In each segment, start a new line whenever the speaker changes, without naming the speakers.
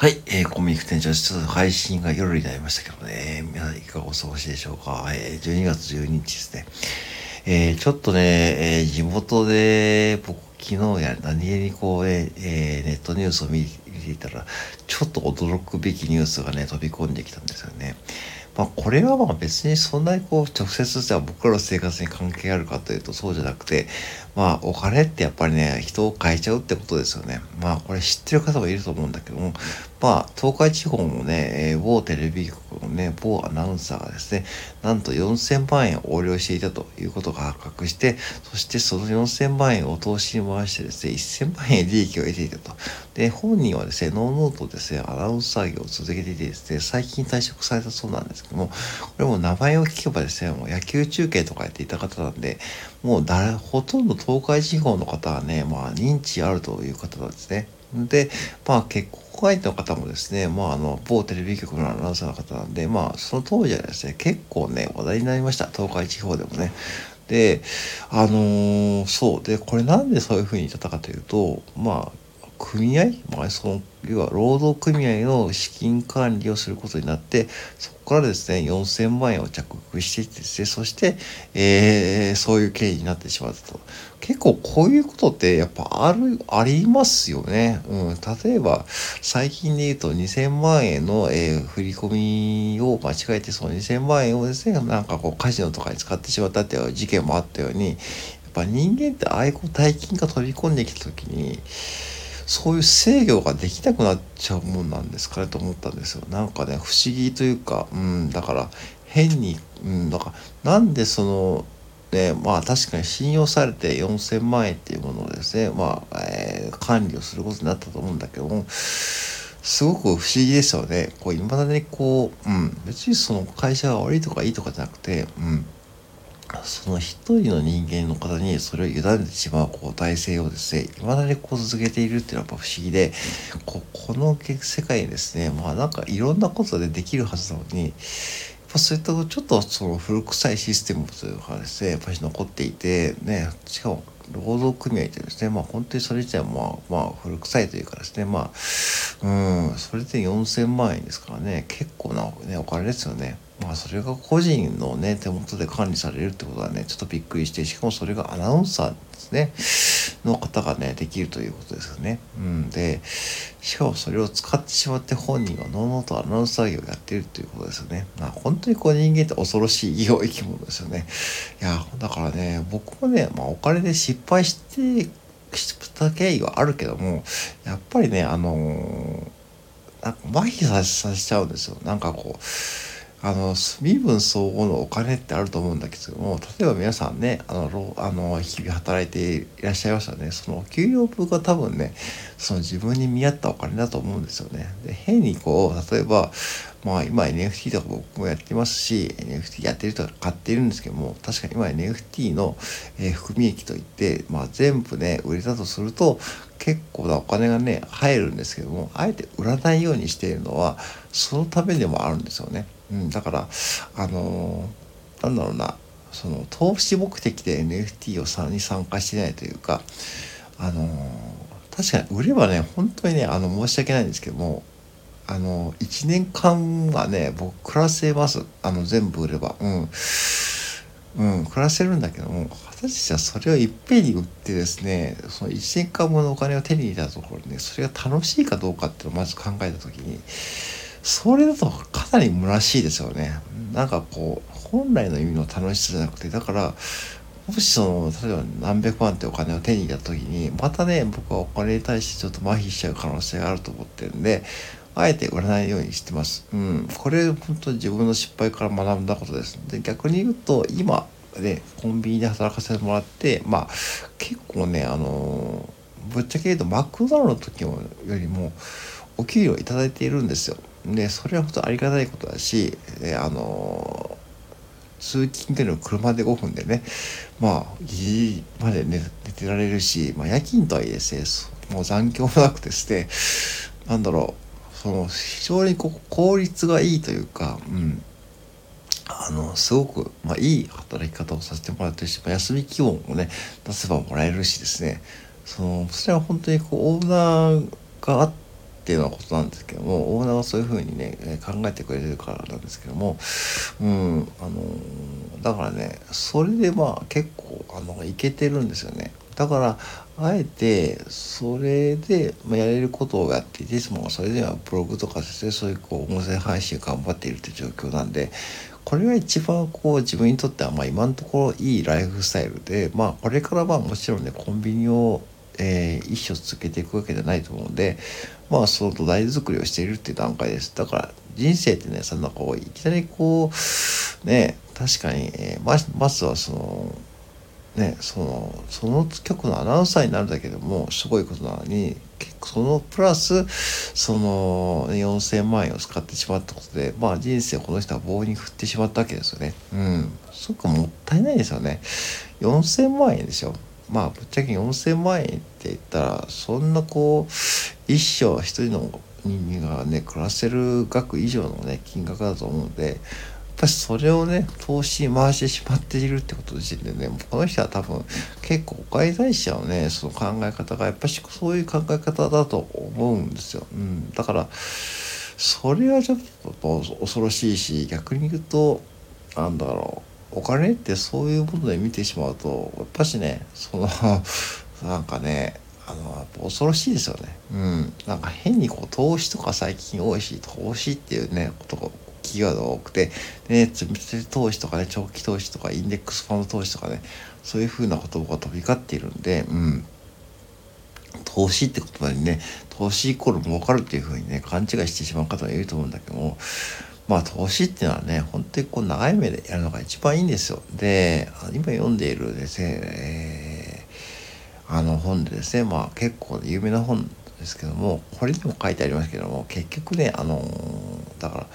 はい、えー、コミック店長、ちょっと配信が夜になりましたけどね、皆さんいかがお過ごしでしょうか。えー、12月12日ですね。えー、ちょっとね、えー、地元で僕昨日や何気にこう、えー、ネットニュースを見ていたら、ちょっと驚くべきニュースがね、飛び込んできたんですよね。まあ、これはまあ別にそんなにこう直接じゃ僕らの生活に関係あるかというとそうじゃなくてまあお金ってやっぱりね人を変えちゃうってことですよねまあこれ知ってる方もいると思うんだけどもまあ東海地方のね、えー、某テレビ局のね某アナウンサーがですねなんと4000万円を横領していたということが発覚してそしてその4000万円を投資に回してですね1000万円利益を得ていたとで本人はですねノーノートですねアナウンサー業を続けていてですね最近退職されたそうなんですけどもこれも名前を聞けばですねもう野球中継とかやっていた方なんでもう誰ほとんど東海地方の方はね、まあ、認知あるという方なんですね。で、まあ、結婚相手の方もですね、まあ、あの、某テレビ局のアナウンサーの方なんで、まあ、その当時はですね、結構ね、話題になりました。東海地方でもね。で、あのー、そう。で、これなんでそういうふうに言ったかというと、まあ、組合、まあ、その要は労働組合の資金管理をすることになってそこからですね4000万円を着服していってですねそして、えー、そういう経緯になってしまったと。結構こういうことってやっぱあるありますよね、うん、例えば最近で言うと2000万円の、えー、振り込みを間違えてその2000万円をですねなんかこうカジノとかに使ってしまったっていう事件もあったようにやっぱ人間ってああいう大金が飛び込んできた時にそういう制御ができなくなっちゃうもんなんですかねと思ったんですよ。なんかね不思議というか、うん、だから変に、うん、だからなんでそのねまあ確かに信用されて4,000万円っていうものをですねまあ、えー、管理をすることになったと思うんだけどもすごく不思議ですよね。こう未だにこう、うん、別にその会社が悪いとかいいとかじゃなくて、うん、その一人の人間の方にそれを委ねてしまうこう体制をですね、未だにこう続けているっていうのはやっぱ不思議で、ここの世界にですね、まあなんかいろんなことでできるはずなのに、やっぱそういったちょっとその古臭いシステムというかですね、やっぱり残っていて、ね、しかも労働組合ってですね、まあ本当にそれ自体もまあ、まあ古臭いというかですね、まあ、うん、それで4000万円ですからね、結構な、ね、お金ですよね。まあそれが個人のね手元で管理されるってことはねちょっとびっくりしてしかもそれがアナウンサーですねの方がねできるということですよね。うん、でしかもそれを使ってしまって本人はのうのうとアナウンサー業をやってるということですよね。まあ本当にこう人間って恐ろしい生き物ですよね。いやだからね僕もね、まあ、お金で失敗してした経緯はあるけどもやっぱりねあのー、なんか麻痺させちゃうんですよ。なんかこうあの身分相応のお金ってあると思うんだけども例えば皆さんねあのあの日々働いていらっしゃいましたねその給料分が多分ねその自分に見合ったお金だと思うんですよね。で変にこう例えばまあ今 NFT とか僕もやってますし NFT やってる人は買っているんですけども確かに今 NFT の、えー、含み益といって、まあ、全部ね売れたとすると結構なお金がね入るんですけどもあえて売らないようにしているのはそのためでもあるんですよね。うん、だからあのー、なんだろうなその投資目的で NFT をさに参加してないというかあのー、確かに売ればね本当にねあの申し訳ないんですけどもあの1年間はね僕暮らせます。あの全部売れば。うん。うん暮らせるんだけども果たしてそれをいっぺんに売ってですねその1年間分のお金を手に入れたところねそれが楽しいかどうかっていうのをまず考えた時にそれだとかなり虚しいですよね。なんかこう本来の意味の楽しさじゃなくてだからもしその例えば何百万ってお金を手に入れた時にまたね僕はお金に対してちょっと麻痺しちゃう可能性があると思ってるんであえて売らないようにしてます。うん、これ本当に自分の失敗から学んだことです。で逆に言うと今ねコンビニで働かせてもらってまあ結構ねあのぶっちゃけ言うとマクドナルドの時よりもお給料いただいているんですよ。でそれは本当ありがたいことだし、えあの通勤での車で5分でねまあギリまで寝寝てられるし、まあ、夜勤とはいえですねもう残業もなくですねなんだろうその非常にこ効率がいいというか、うん、あのすごく、まあ、いい働き方をさせてもらってるし、まあ、休み基本をね出せばもらえるしですね。そのそれは本当にこうオーナーがあってっていうようなことなんですけどもオーナーがそういうふうにね考えてくれてるからなんですけどもうんあのだからねそれでまあ結構あのいけてるんですよね。だからあえてそれで、やれることをやっていていつもそれではブログとかですねそういうこう音声配信頑張っているという状況なんでこれが一番こう自分にとってはま今のところいいライフスタイルでまあこれからまあもちろんねコンビニをえー、一生続けていくわけじゃないと思うんでまあその土台作りをしているっていう段階です。だから人生ってねそんなこういきなりこうね確かに、えー、ままずはそのねそのその局のアナウンサーになるだけでもすごいことなのに結構そのプラスその4,000万円を使ってしまったことでまあ人生をこの人は棒に振ってしまったわけですよね。うん。すごくもったいないですよね。4,000万円でしょまあぶっちゃけ4,000万円って言ったらそんなこう一生一人の人間がね暮らせる額以上のね金額だと思うのでやっぱりそれをね投資回してしまっているってこと時点でねもうこの人は多分結構お金に対してはねその考え方がやっぱりそういう考え方だと思うんですよ。うん、だからそれはちょっと恐ろしいし逆に言うとなんだろうお金ってそういうもので見てしまうとやっぱしねその なんかねあの恐ろしいですよね。うん。なんか変にこう投資とか最近多いし投資っていうねことがキーワードが多くて、ね、積み立て投資とかね長期投資とかインデックスファンド投資とかねそういうふうな言葉が飛び交っているんで、うん。投資って言葉にね投資イコール儲かるっていうふうにね勘違いしてしまう方がいると思うんだけどもまあ投資っていうのはね本当にこう長い目でやるのが一番いいんですよ。で今読んでいるですね、えー、あの本でですねまあ結構有名な本ですけどもこれにも書いてありますけども結局ねあのだから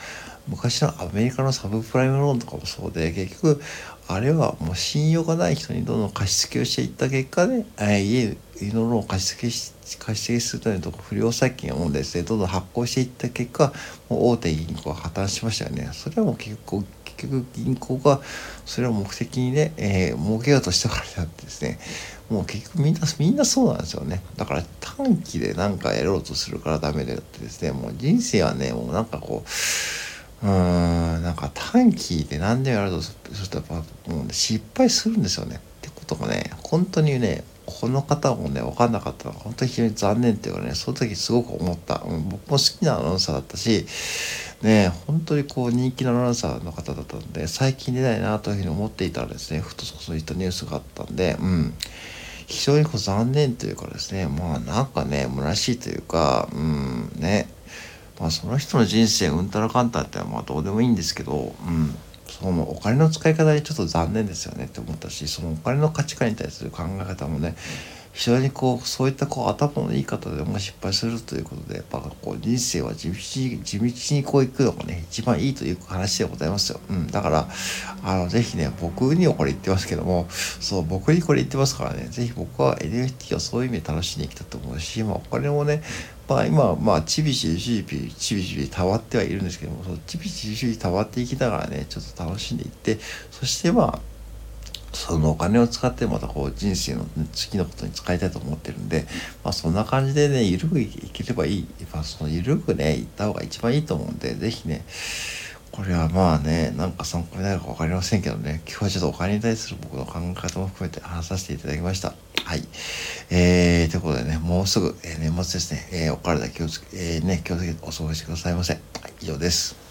昔のアメリカのサブプライムローンとかもそうで結局あれはもう信用がない人にどんどん貸し付けをしていった結果で、えー、家のローンを貸し付けし貸し付けするためのと不良債権をですねどんどん発行していった結果もう大手銀行は破綻しましたよね。それはもう結構結局銀行がそれを目的にね、えー、儲けようとしたからであってですね。もう結局みんなみんなそうなんですよね。だから短期で何かやろうとするからダメであってですね。もう人生はねもうなんかこううーんなんか短期で何でもやるとするとやっぱもう、ね、失敗するんですよね。ってことがね本当にねこの方もね分かんなかったの。は本当に非常に残念っていうかねその時すごく思った、うん、僕も好きなアナウンサーだったしね本当にこう人気のアナウンサーの方だったんで最近出ないなというふうに思っていたらですねふとそういったニュースがあったんでうん。非常にこう残念というかですねまあなんかね虚しいというかうんね。まあその人の人生うんたらかんたってはまあどうでもいいんですけど、うん、そのお金の使い方でちょっと残念ですよねって思ったしそのお金の価値観に対する考え方もね非常にこうそういったこう頭のいい方でも失敗するということでやっぱこう人生は地道に地道にこういくのがね一番いいという話でございますよ、うん、だからあのぜひね僕にはこれ言ってますけどもそう僕にこれ言ってますからねぜひ僕は NFT をそういう意味で楽しんでいきたいと思うし、まあ、お金もねまあ今まあちびちびちびちびちびたわってはいるんですけどもそのちびちびちびたわっていきながらねちょっと楽しんでいってそしてまあそのお金を使ってまたこう人生の次のことに使いたいと思ってるんで、まあそんな感じでね、ゆるくいければいい。まあそのゆるくね、いった方が一番いいと思うんで、ぜひね、これはまあね、なんか参考になるか分かりませんけどね、今日はちょっとお金に対する僕の考え方も含めて話させていただきました。はい。えー、ということでね、もうすぐ、えー、年末ですね、えー、お体気をつけ、えー、ね、気をつけてお過ごしくださいませ。はい、以上です。